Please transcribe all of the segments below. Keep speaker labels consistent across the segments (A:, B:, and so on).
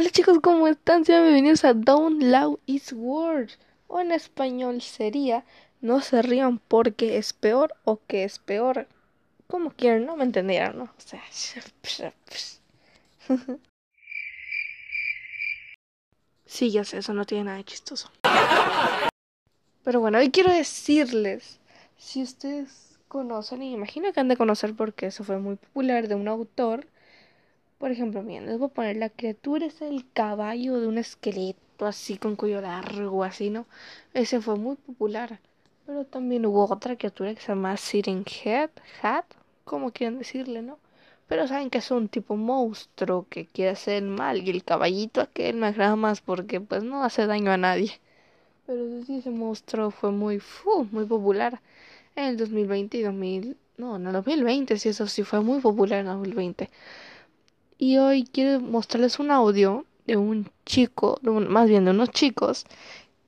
A: Hola chicos, ¿cómo están? Sean bienvenidos a Don't Loud Is Worse. O en español sería No se rían porque es peor o que es peor. Como quieran, no me entendieron, ¿no? O sea... Sí, ya sé, eso no tiene nada de chistoso. Pero bueno, hoy quiero decirles, si ustedes conocen, y imagino que han de conocer porque eso fue muy popular de un autor, por ejemplo, miren, les voy a poner, la criatura es el caballo de un esqueleto así con cuello largo, así, ¿no? Ese fue muy popular. Pero también hubo otra criatura que se llama Sitting Head, Hat, como quieren decirle, ¿no? Pero saben que es un tipo monstruo que quiere hacer mal y el caballito aquel me agrada más porque pues no hace daño a nadie. Pero sí, ese monstruo fue muy, muy popular en el 2020 y 2000, no, en el 2020, sí, eso sí fue muy popular en el 2020. Y hoy quiero mostrarles un audio de un chico, más bien de unos chicos,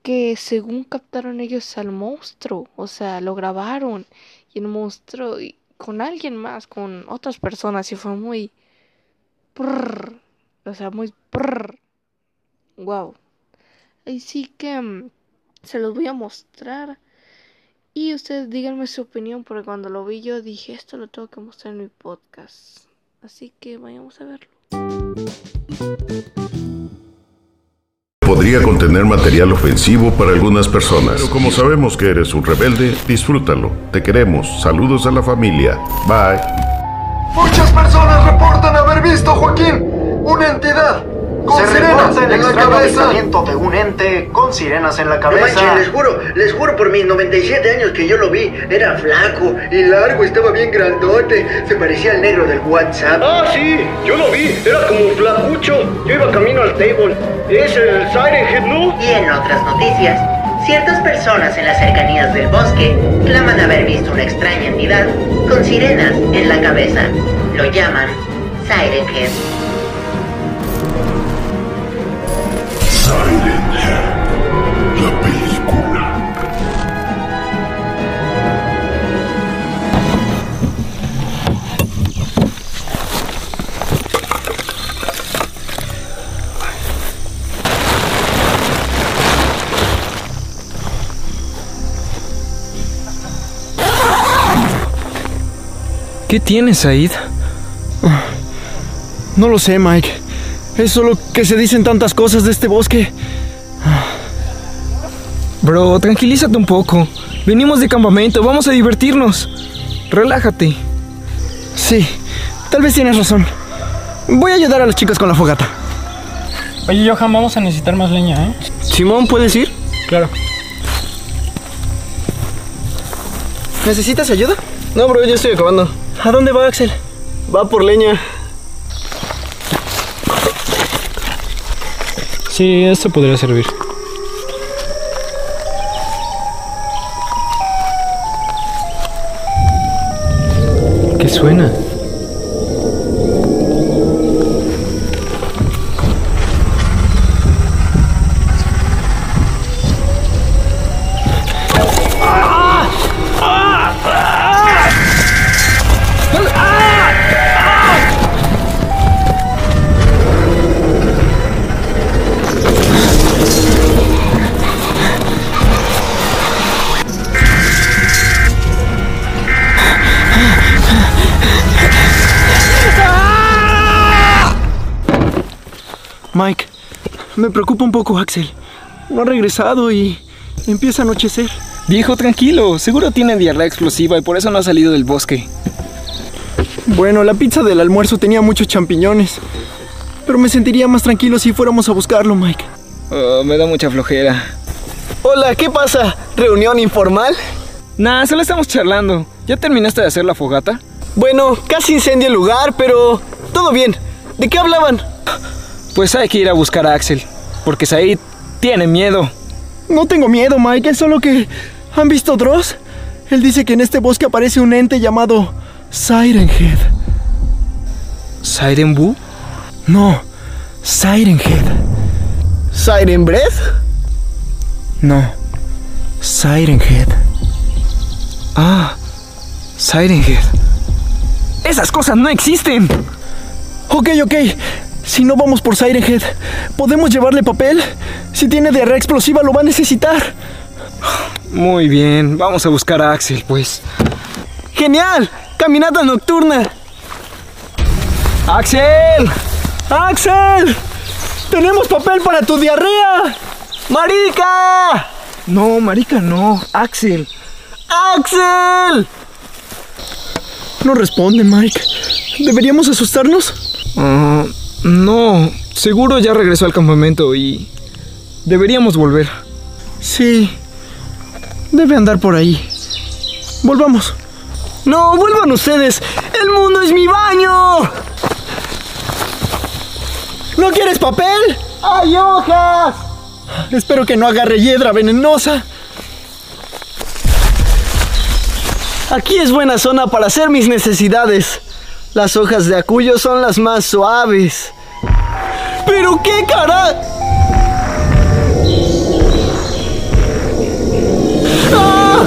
A: que según captaron ellos al monstruo, o sea, lo grabaron y el monstruo con alguien más, con otras personas, y fue muy... o sea, muy... wow. Así que mm, se los voy a mostrar. Y ustedes díganme su opinión, porque cuando lo vi yo dije, esto lo tengo que mostrar en mi podcast. Así que vayamos a verlo.
B: Podría contener material ofensivo para algunas personas. Pero como sabemos que eres un rebelde, disfrútalo. Te queremos. Saludos a la familia. Bye.
C: Muchas personas reportan haber visto, Joaquín, una entidad con sirenas en la cabeza.
D: de un ente con sirenas en la cabeza.
E: No les juro, les juro por mis 97 años que yo lo vi. Era flaco y largo, estaba bien grandote. Se parecía al negro del WhatsApp.
F: Ah, sí, yo lo vi. Era como flacucho. Yo iba camino al table. Es el Siren Head, ¿no?
G: Y en otras noticias, ciertas personas en las cercanías del bosque claman haber visto una extraña entidad con sirenas en la cabeza. Lo llaman Siren Head.
H: ¿Qué tienes, Said?
I: No lo sé, Mike. Es solo que se dicen tantas cosas de este bosque.
H: Bro, tranquilízate un poco. Venimos de campamento, vamos a divertirnos. Relájate.
I: Sí, tal vez tienes razón. Voy a ayudar a las chicas con la fogata.
J: Oye, Johan, vamos a necesitar más leña, ¿eh?
I: Simón, ¿puedes ir?
J: Claro.
I: ¿Necesitas ayuda?
J: No, bro, ya estoy acabando.
I: ¿A dónde va Axel?
J: Va por leña. Sí, esto podría servir.
H: ¿Qué suena?
I: Me preocupa un poco Axel. No ha regresado y empieza a anochecer.
H: Viejo, tranquilo. Seguro tiene diarrea explosiva y por eso no ha salido del bosque.
I: Bueno, la pizza del almuerzo tenía muchos champiñones. Pero me sentiría más tranquilo si fuéramos a buscarlo, Mike.
H: Oh, me da mucha flojera.
I: Hola, ¿qué pasa? ¿Reunión informal?
H: Nah, solo estamos charlando. ¿Ya terminaste de hacer la fogata?
I: Bueno, casi incendio el lugar, pero todo bien. ¿De qué hablaban?
H: Pues hay que ir a buscar a Axel, porque Said tiene miedo.
I: No tengo miedo, Mike, es solo que... ¿Han visto Dross? Él dice que en este bosque aparece un ente llamado Siren Head.
H: ¿Siren Boo?
I: No, Siren Head. ¿Siren Breath? No, Siren Head.
H: Ah, Siren Head. Esas cosas no existen.
I: Ok, ok. Si no vamos por Siren Head, ¿podemos llevarle papel? Si tiene diarrea explosiva, lo va a necesitar.
H: Muy bien, vamos a buscar a Axel, pues.
I: ¡Genial! ¡Caminata nocturna!
H: ¡Axel!
I: ¡Axel! ¡Tenemos papel para tu diarrea!
H: ¡Marica! No, Marica, no. Axel. ¡Axel!
I: No responde, Mike. ¿Deberíamos asustarnos?
H: Ah, no, seguro ya regresó al campamento y deberíamos volver.
I: Sí, debe andar por ahí. Volvamos.
H: No, vuelvan ustedes. El mundo es mi baño.
I: ¿No quieres papel?
H: ¡Hay hojas!
I: Espero que no agarre hiedra venenosa. Aquí es buena zona para hacer mis necesidades. Las hojas de acuyo son las más suaves. ¿Pero qué cara? ¡Ah!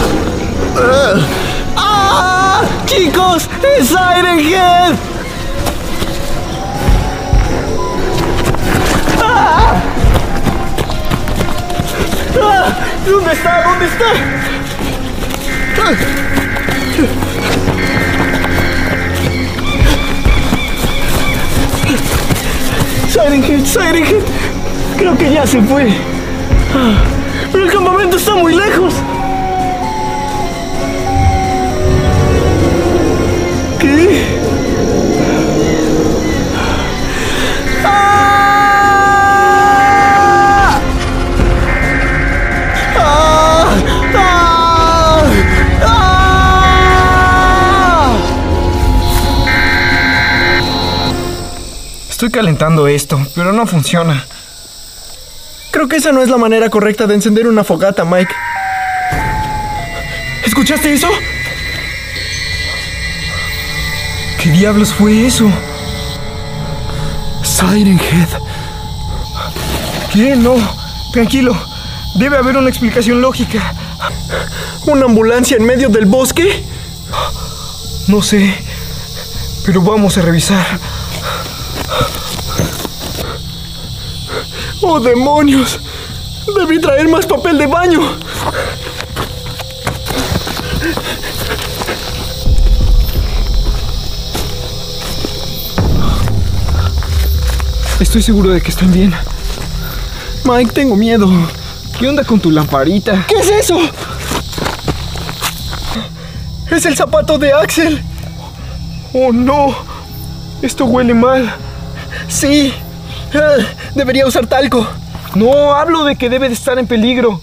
I: ¡Ah! ¡Chicos! ¡Es Iron Head! ¡Ah! ¡Ah! ¿Dónde está? ¿Dónde está? Siren Head, Siren Head. Creo que ya se fue. Ah, Pero el campamento está muy lejos.
H: Estoy calentando esto, pero no funciona.
I: Creo que esa no es la manera correcta de encender una fogata, Mike. ¿Escuchaste eso?
H: ¿Qué diablos fue eso?
I: Siren Head.
H: ¿Qué? No. Tranquilo. Debe haber una explicación lógica.
I: ¿Una ambulancia en medio del bosque?
H: No sé. Pero vamos a revisar.
I: ¡Oh, demonios! Debí traer más papel de baño.
H: Estoy seguro de que están bien.
I: Mike, tengo miedo.
H: ¿Qué onda con tu lamparita?
I: ¿Qué es eso? Es el zapato de Axel.
H: Oh, no. Esto huele mal.
I: Sí. Ah, debería usar talco.
H: No, hablo de que debe de estar en peligro.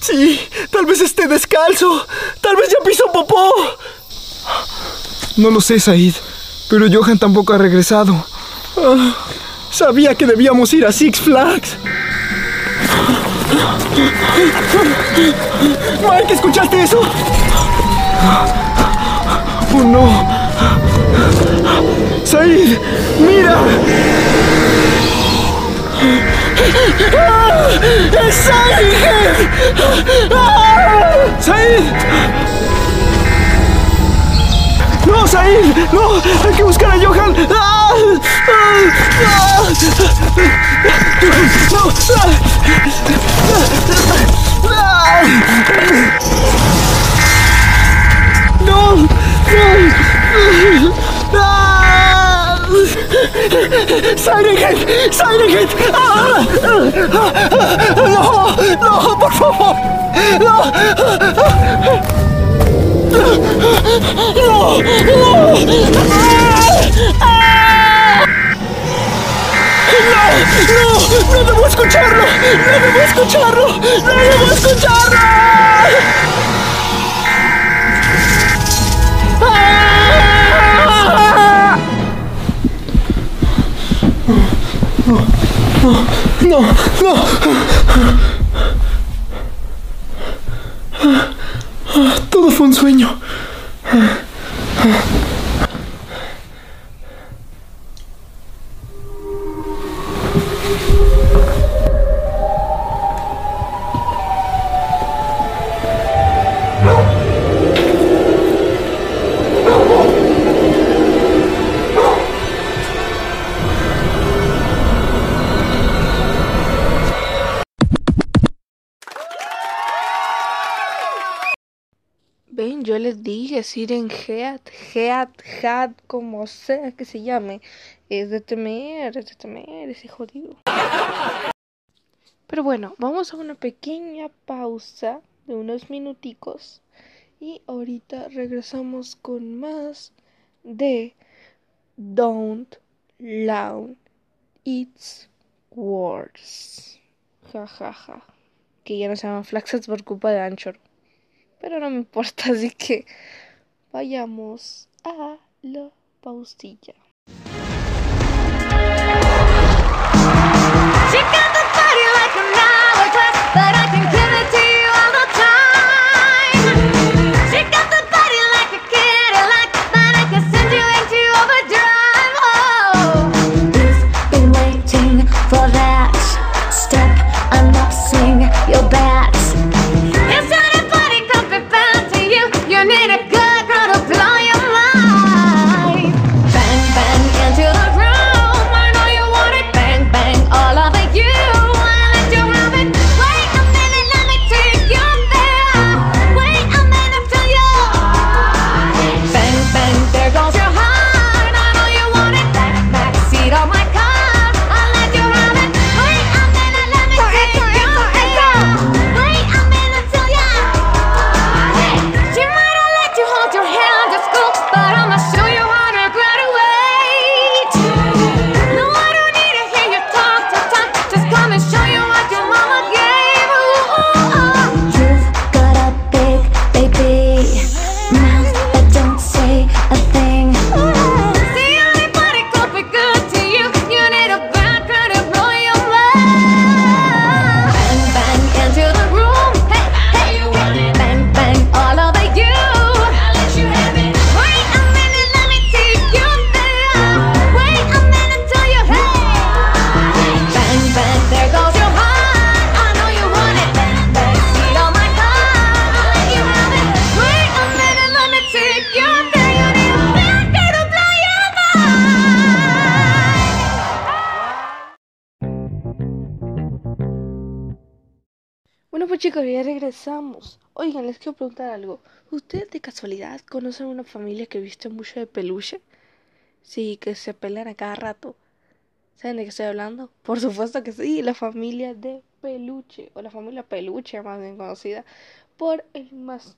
I: Sí, tal vez esté descalzo. Tal vez ya pisó popó.
H: No lo sé, Said. Pero Johan tampoco ha regresado.
I: Ah, sabía que debíamos ir a Six Flags. Mike, ¿escuchaste eso?
H: Oh, no.
I: Said, mira. ¡No, Said! ¡No! ¡Hay que buscar a Johan! ¡No! ¡No! ¡Ah! ¡Siren Head! ¡Siren Head! ¡Ah! ¡No! ¡No! ¡Por favor! ¡No! ¡No! ¡No! ¡No! ¡No debo escucharlo! ¡No debo escucharlo! ¡No debo escucharlo! ¡Ah! No, no. Todo fue un sueño.
A: Les dije, Siren Head, Head, Head, como sea que se llame, es de temer, es de temer, ese jodido. Pero bueno, vamos a una pequeña pausa de unos minuticos y ahorita regresamos con más de Don't Loud It's Words. Ja, ja, ja. Que ya no se llaman Flaxets por culpa de Anchor. Pero no me importa, así que vayamos a la pausilla. Regresamos. Oigan, les quiero preguntar algo. ¿Ustedes de casualidad conocen una familia que viste mucho de peluche? Sí, que se pelean a cada rato. ¿Saben de qué estoy hablando? Por supuesto que sí, la familia de peluche, o la familia peluche más bien conocida por el más,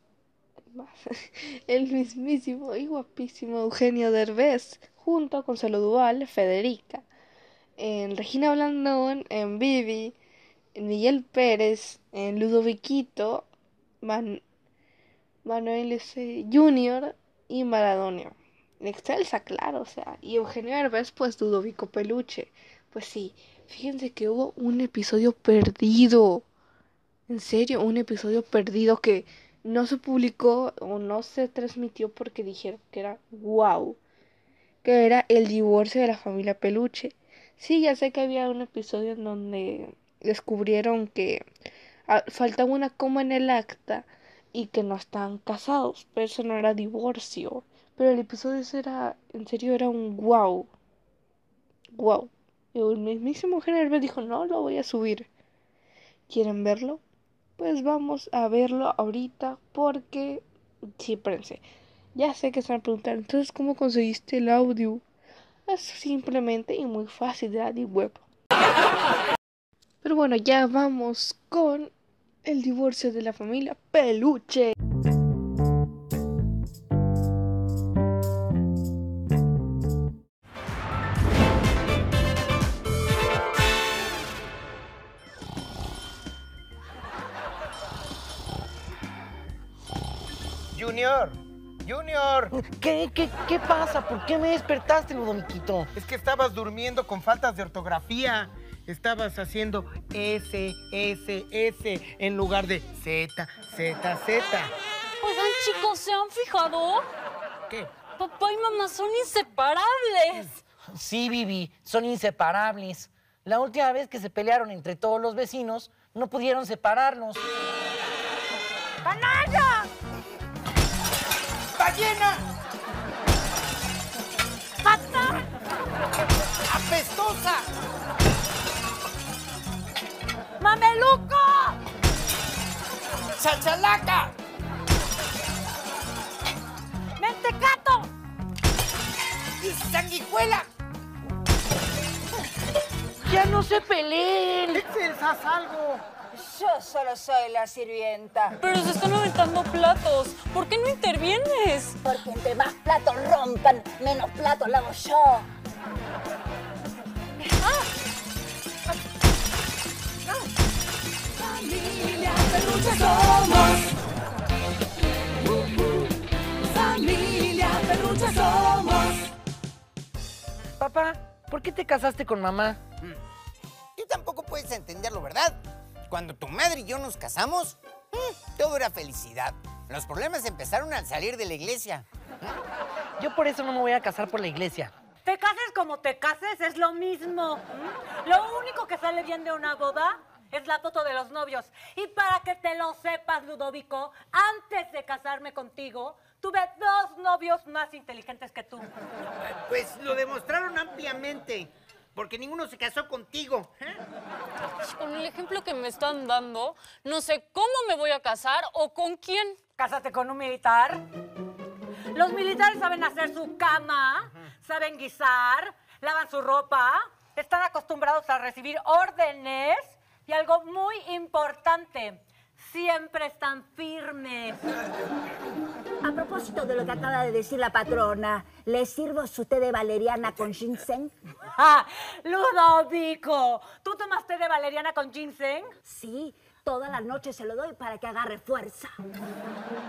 A: más el mismísimo y guapísimo Eugenio Derbez, junto con Celo Duval, Federica, en Regina Blandón, en Vivi, Miguel Pérez, en Ludoviquito, Man- Manuel S. Junior y Maradonio. Excelsa, claro, o sea, y Eugenio Derbez, pues Ludovico Peluche. Pues sí, fíjense que hubo un episodio perdido. En serio, un episodio perdido que no se publicó o no se transmitió porque dijeron que era wow. Que era el divorcio de la familia Peluche. Sí, ya sé que había un episodio en donde descubrieron que ah, faltaba una coma en el acta y que no estaban casados, pero eso no era divorcio. Pero el episodio era, en serio, era un wow. Wow. Y el mismísimo General dijo, no, lo voy a subir. ¿Quieren verlo? Pues vamos a verlo ahorita porque... Sí, espérense. Ya sé que se van a entonces, ¿cómo conseguiste el audio? Es simplemente y muy fácil de la web. Pero bueno, ya vamos con el divorcio de la familia Peluche.
K: Junior, Junior.
L: ¿Qué, qué, qué pasa? ¿Por qué me despertaste, Ludoviquito?
K: Es que estabas durmiendo con faltas de ortografía. Estabas haciendo S, S, S en lugar de Z, Z, Z.
M: Oigan, chicos, ¿se han fijado?
K: ¿Qué?
M: Papá y mamá son inseparables.
L: Sí, Vivi, son inseparables. La última vez que se pelearon entre todos los vecinos, no pudieron separarlos.
N: ¡Canalla!
K: ¡Ballena!
N: ¡Mameluco!
K: ¡Chachalaca!
O: mentecato!
K: ¡Sanguijuela!
L: ¡Ya no se peleen!
K: ¡Excelsa, haz algo!
O: Yo solo soy la sirvienta.
M: Pero se están aventando platos. ¿Por qué no intervienes?
O: Porque entre más platos rompan, menos platos lavo yo.
L: Papá, ¿por qué te casaste con mamá?
P: Tú tampoco puedes entenderlo, ¿verdad? Cuando tu madre y yo nos casamos, mm, todo era felicidad. Los problemas empezaron al salir de la iglesia.
L: Yo por eso no me voy a casar por la iglesia.
O: Te cases como te cases, es lo mismo. ¿m? Lo único que sale bien de una boda es la foto de los novios. Y para que te lo sepas, Ludovico, antes de casarme contigo, tuve dos novios más inteligentes que tú.
K: Pues lo demostraron ampliamente, porque ninguno se casó contigo. ¿eh?
M: Con el ejemplo que me están dando, no sé cómo me voy a casar o con quién.
O: Cásate con un militar. Los militares saben hacer su cama, saben guisar, lavan su ropa, están acostumbrados a recibir órdenes y algo muy importante, siempre están firmes.
Q: A propósito de lo que acaba de decir la patrona, ¿le sirvo su té de valeriana con ginseng?
O: ¡Ah! ¡Ludovico! ¿Tú tomas té de valeriana con ginseng?
Q: Sí, toda la noche se lo doy para que agarre fuerza.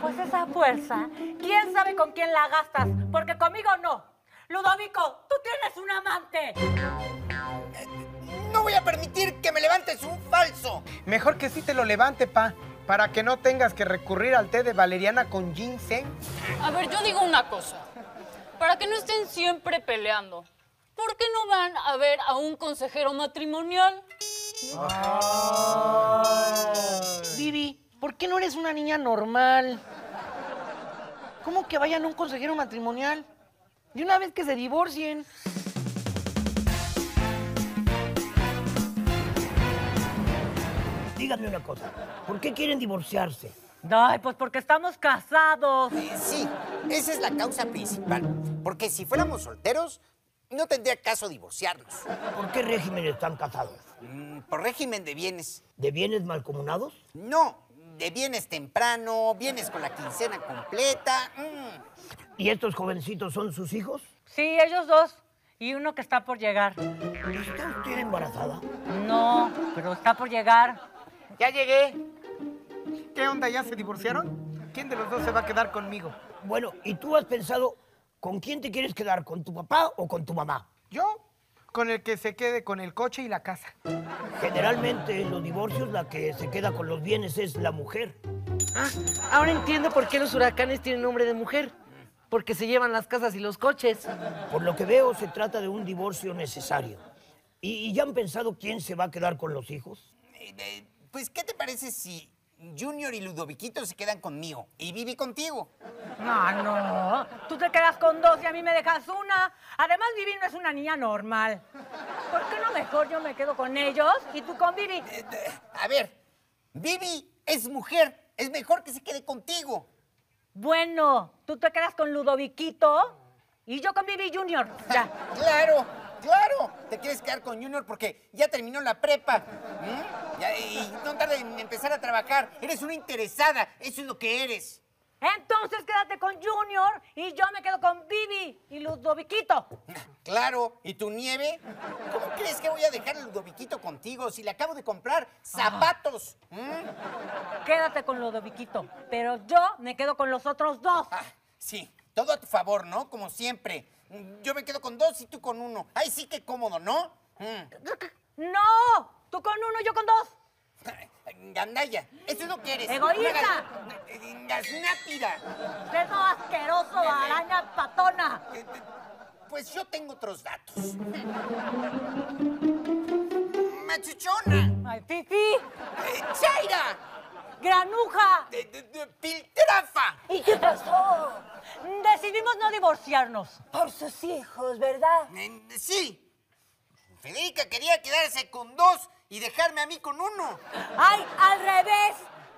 O: Pues esa fuerza, ¿quién sabe con quién la gastas? Porque conmigo no. Ludovico, tú tienes un amante.
P: No voy a permitir que me levantes un falso.
K: Mejor que sí te lo levante, pa, para que no tengas que recurrir al té de valeriana con ginseng.
M: A ver, yo digo una cosa. Para que no estén siempre peleando, ¿por qué no van a ver a un consejero matrimonial?
L: Vivi, ¿por qué no eres una niña normal? ¿Cómo que vayan a un consejero matrimonial? De una vez que se divorcien.
R: Díganme una cosa, ¿por qué quieren divorciarse?
O: Ay, pues porque estamos casados.
P: Eh, sí, esa es la causa principal. Porque si fuéramos solteros, no tendría caso divorciarnos.
R: ¿Por qué régimen están casados?
P: Mm, por régimen de bienes.
R: ¿De bienes malcomunados?
P: No, de bienes temprano, bienes con la quincena completa. mm.
R: ¿Y estos jovencitos son sus hijos?
O: Sí, ellos dos. Y uno que está por llegar.
R: ¿Está usted embarazada?
O: No, pero está por llegar.
K: Ya llegué. ¿Qué onda? ¿Ya se divorciaron? ¿Quién de los dos se va a quedar conmigo?
R: Bueno, ¿y tú has pensado con quién te quieres quedar? ¿Con tu papá o con tu mamá?
K: ¿Yo? Con el que se quede con el coche y la casa.
R: Generalmente en los divorcios la que se queda con los bienes es la mujer.
L: Ah, ahora entiendo por qué los huracanes tienen nombre de mujer. Porque se llevan las casas y los coches.
R: Por lo que veo, se trata de un divorcio necesario. ¿Y, y ya han pensado quién se va a quedar con los hijos?
P: Eh, eh, pues, ¿qué te parece si Junior y Ludoviquito se quedan conmigo y Vivi contigo?
O: No, no. Tú te quedas con dos y a mí me dejas una. Además, Vivi no es una niña normal. ¿Por qué no mejor yo me quedo con ellos y tú con Vivi?
P: A ver, Vivi es mujer. Es mejor que se quede contigo.
O: Bueno, tú te quedas con Ludoviquito y yo con Vivi Junior. Ya.
P: Claro, claro. Te quieres quedar con Junior porque ya terminó la prepa. y no tarda en empezar a trabajar. Eres una interesada. Eso es lo que eres.
O: Entonces quédate con Junior y yo me quedo con Vivi y Ludoviquito.
P: Claro. ¿Y tu nieve? ¿Cómo crees que voy a dejar el Ludoviquito contigo si le acabo de comprar zapatos?
O: Quédate con Ludoviquito, pero yo me quedo con los otros dos.
P: Sí, todo a tu favor, ¿no? Como siempre. Yo me quedo con dos y tú con uno. Ay, sí, qué cómodo, ¿no? Mm.
O: ¡No! Tú con uno, yo con dos.
P: Gandaya, eso es lo que eres.
O: ¡Egoísta!
P: Gasnápida.
O: ¡Eso asqueroso, araña patona!
P: Pues yo tengo otros datos. Machuchona.
O: ¡Ay, Fifi!
P: Eh, ¡Chaira!
O: ¡Granuja!
P: De, de- de Piltrafa.
Q: ¿Y qué pasó?
O: Decidimos no divorciarnos.
Q: Por sus hijos, ¿verdad?
P: Eh, sí. Federica quería quedarse con dos y dejarme a mí con uno.
O: ¡Ay, al revés!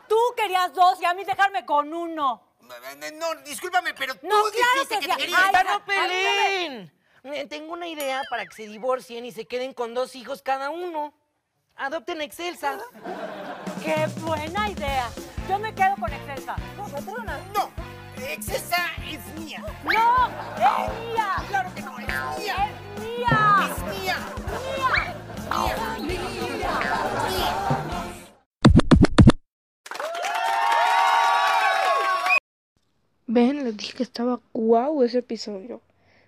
O: Tú querías dos y a mí dejarme con uno.
P: eh, no, discúlpame, pero tú
O: No, claro
P: dijiste
O: que
P: que te querías.
O: Ay,
K: ¡Esta no peleen! Tengo una idea para que se divorcien y se queden con dos hijos cada uno. Adopten a Excelsa.
O: ¡Qué buena idea! Yo me quedo con Excelsa. No, patrona.
P: No, Excelsa es mía.
O: ¡No! ¡Es mía!
P: Claro que no, es mía.
O: ¡Es mía!
P: Es mía.
A: Ven, les dije que estaba guau ese episodio.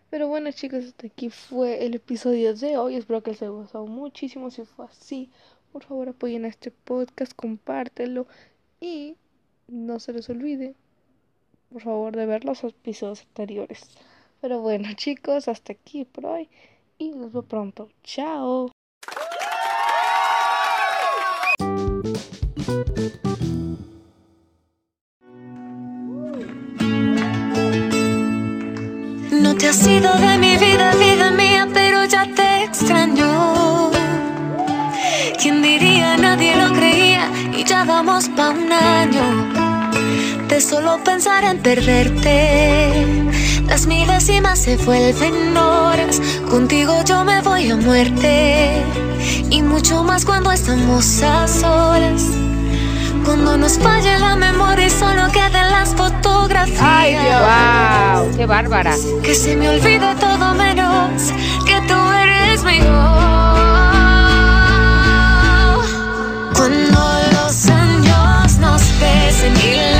A: Pero bueno chicos, hasta aquí fue el episodio de hoy. Espero que les haya gustado muchísimo. Si fue así, por favor apoyen a este podcast, compártelo y no se les olvide, por favor, de ver los episodios anteriores. Pero bueno chicos, hasta aquí por hoy y los veo pronto. Chao.
N: No te has ido de mi vida, vida mía, pero ya te extraño. ¿Quién diría? Nadie lo creía y ya vamos pa' un año solo pensar en perderte. Las mil décimas se vuelven horas, contigo yo me voy a muerte. Y mucho más cuando estamos a solas. Cuando nos falle la memoria y solo queden las fotografías.
S: ¡Ay, Dios! Wow, ¡Qué bárbara!
N: Que se me olvide todo menos que tú eres mejor. Cuando los años nos pesen y